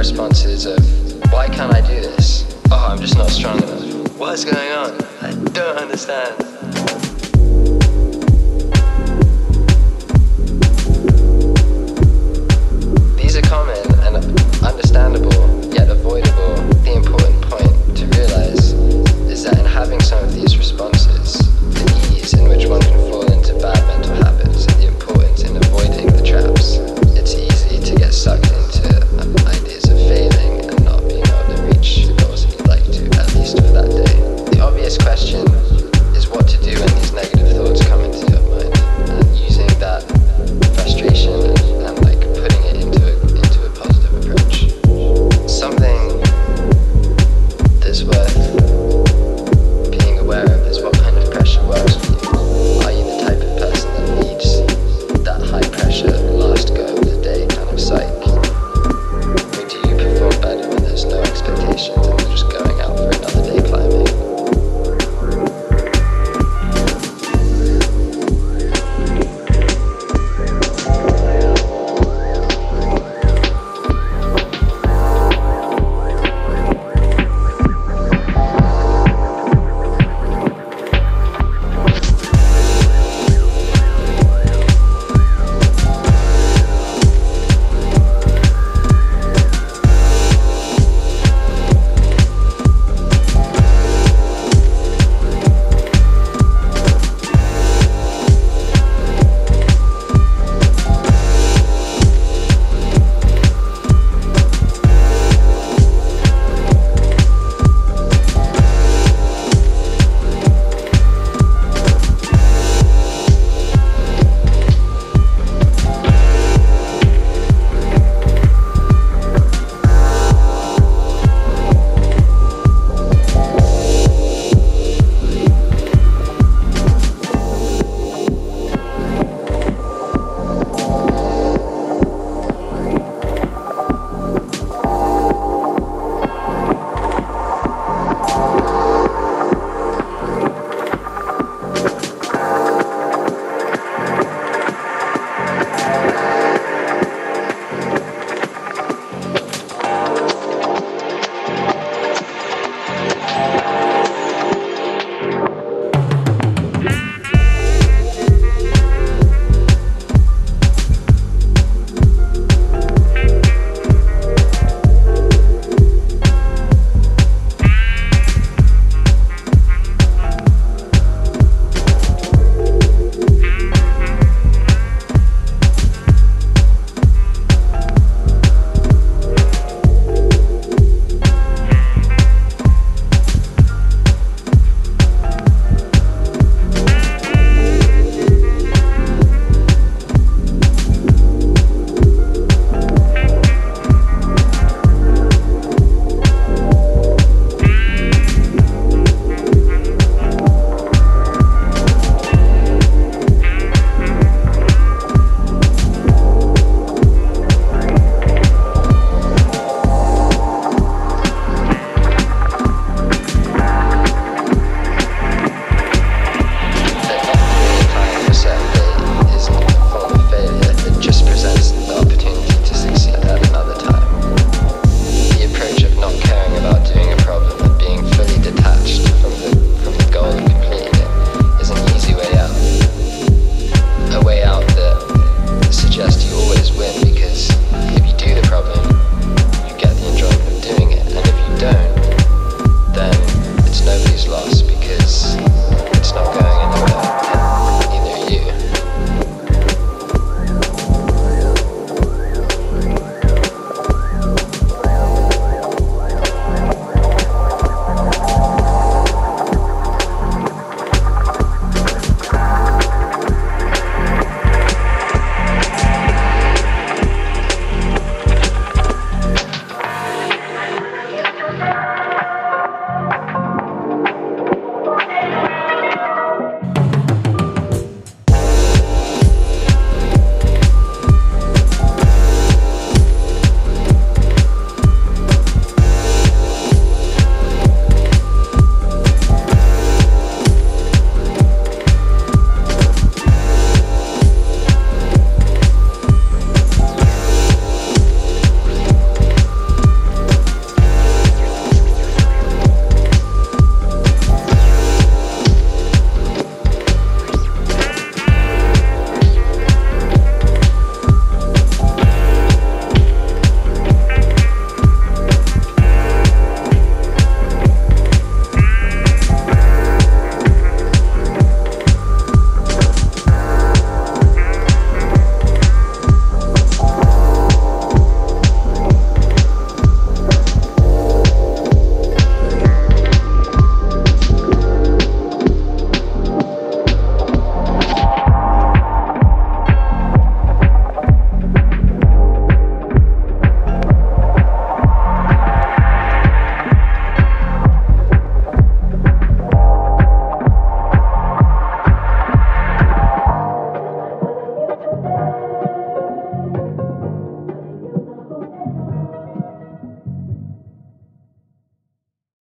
responses of, why can't I do this? Oh, I'm just not strong enough. What's going on? I don't understand.